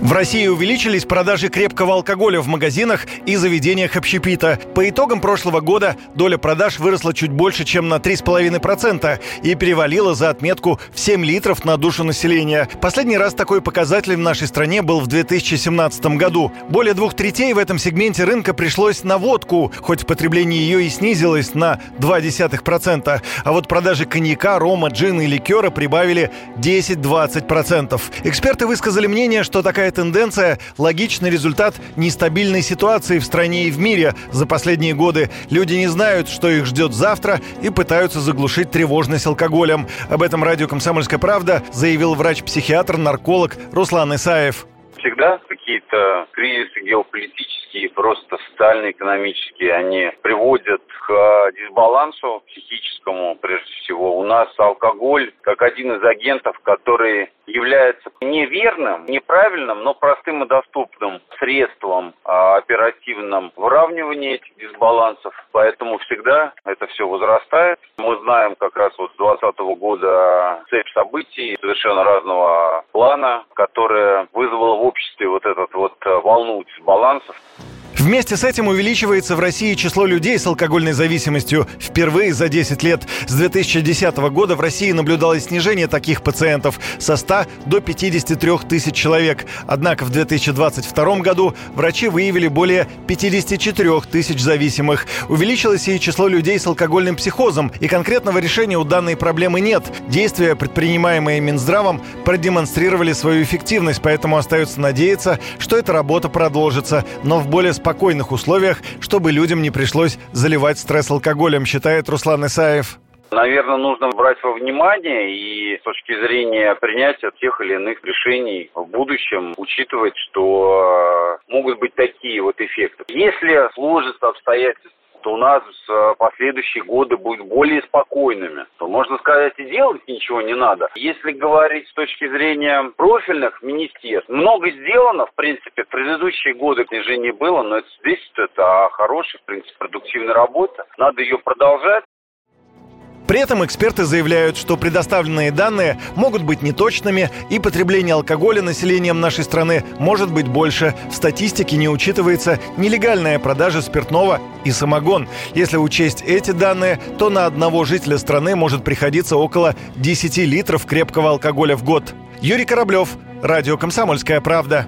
В России увеличились продажи крепкого алкоголя в магазинах и заведениях общепита. По итогам прошлого года доля продаж выросла чуть больше, чем на 3,5% и перевалила за отметку в 7 литров на душу населения. Последний раз такой показатель в нашей стране был в 2017 году. Более двух третей в этом сегменте рынка пришлось на водку, хоть потребление ее и снизилось на 0,2%. А вот продажи коньяка, рома, джина и ликера прибавили 10-20%. Эксперты высказали мнение, что такая тенденция – логичный результат нестабильной ситуации в стране и в мире за последние годы. Люди не знают, что их ждет завтра и пытаются заглушить тревожность алкоголем. Об этом радио «Комсомольская правда» заявил врач-психиатр, нарколог Руслан Исаев. Всегда какие-то кризисы геополитические, просто социально-экономические, они приводят к дисбалансу психическому, прежде всего. У нас алкоголь как один из агентов, который является неверным, неправильным, но простым и доступным средством а, оперативным выравнивания этих дисбалансов. Поэтому всегда это все возрастает. Мы знаем как раз вот с 2020 года цепь событий совершенно разного плана, которая вызвала вот этот вот э, волну дисбалансов. Вместе с этим увеличивается в России число людей с алкогольной зависимостью впервые за 10 лет. С 2010 года в России наблюдалось снижение таких пациентов со 100 до 53 тысяч человек. Однако в 2022 году врачи выявили более 54 тысяч зависимых. Увеличилось и число людей с алкогольным психозом, и конкретного решения у данной проблемы нет. Действия, предпринимаемые Минздравом, продемонстрировали свою эффективность, поэтому остается надеяться, что эта работа продолжится, но в более спокойном спокойных условиях, чтобы людям не пришлось заливать стресс алкоголем, считает Руслан Исаев. Наверное, нужно брать во внимание и с точки зрения принятия тех или иных решений в будущем учитывать, что могут быть такие вот эффекты. Если сложится обстоятельства, то у нас э, последующие годы будут более спокойными, то можно сказать и делать ничего не надо. Если говорить с точки зрения профильных министерств, много сделано, в принципе, в предыдущие годы снижение было, но это свидетельствует о хорошей, в принципе, продуктивной работе. Надо ее продолжать. При этом эксперты заявляют, что предоставленные данные могут быть неточными, и потребление алкоголя населением нашей страны может быть больше. В статистике не учитывается нелегальная продажа спиртного и самогон. Если учесть эти данные, то на одного жителя страны может приходиться около 10 литров крепкого алкоголя в год. Юрий Кораблев, Радио «Комсомольская правда».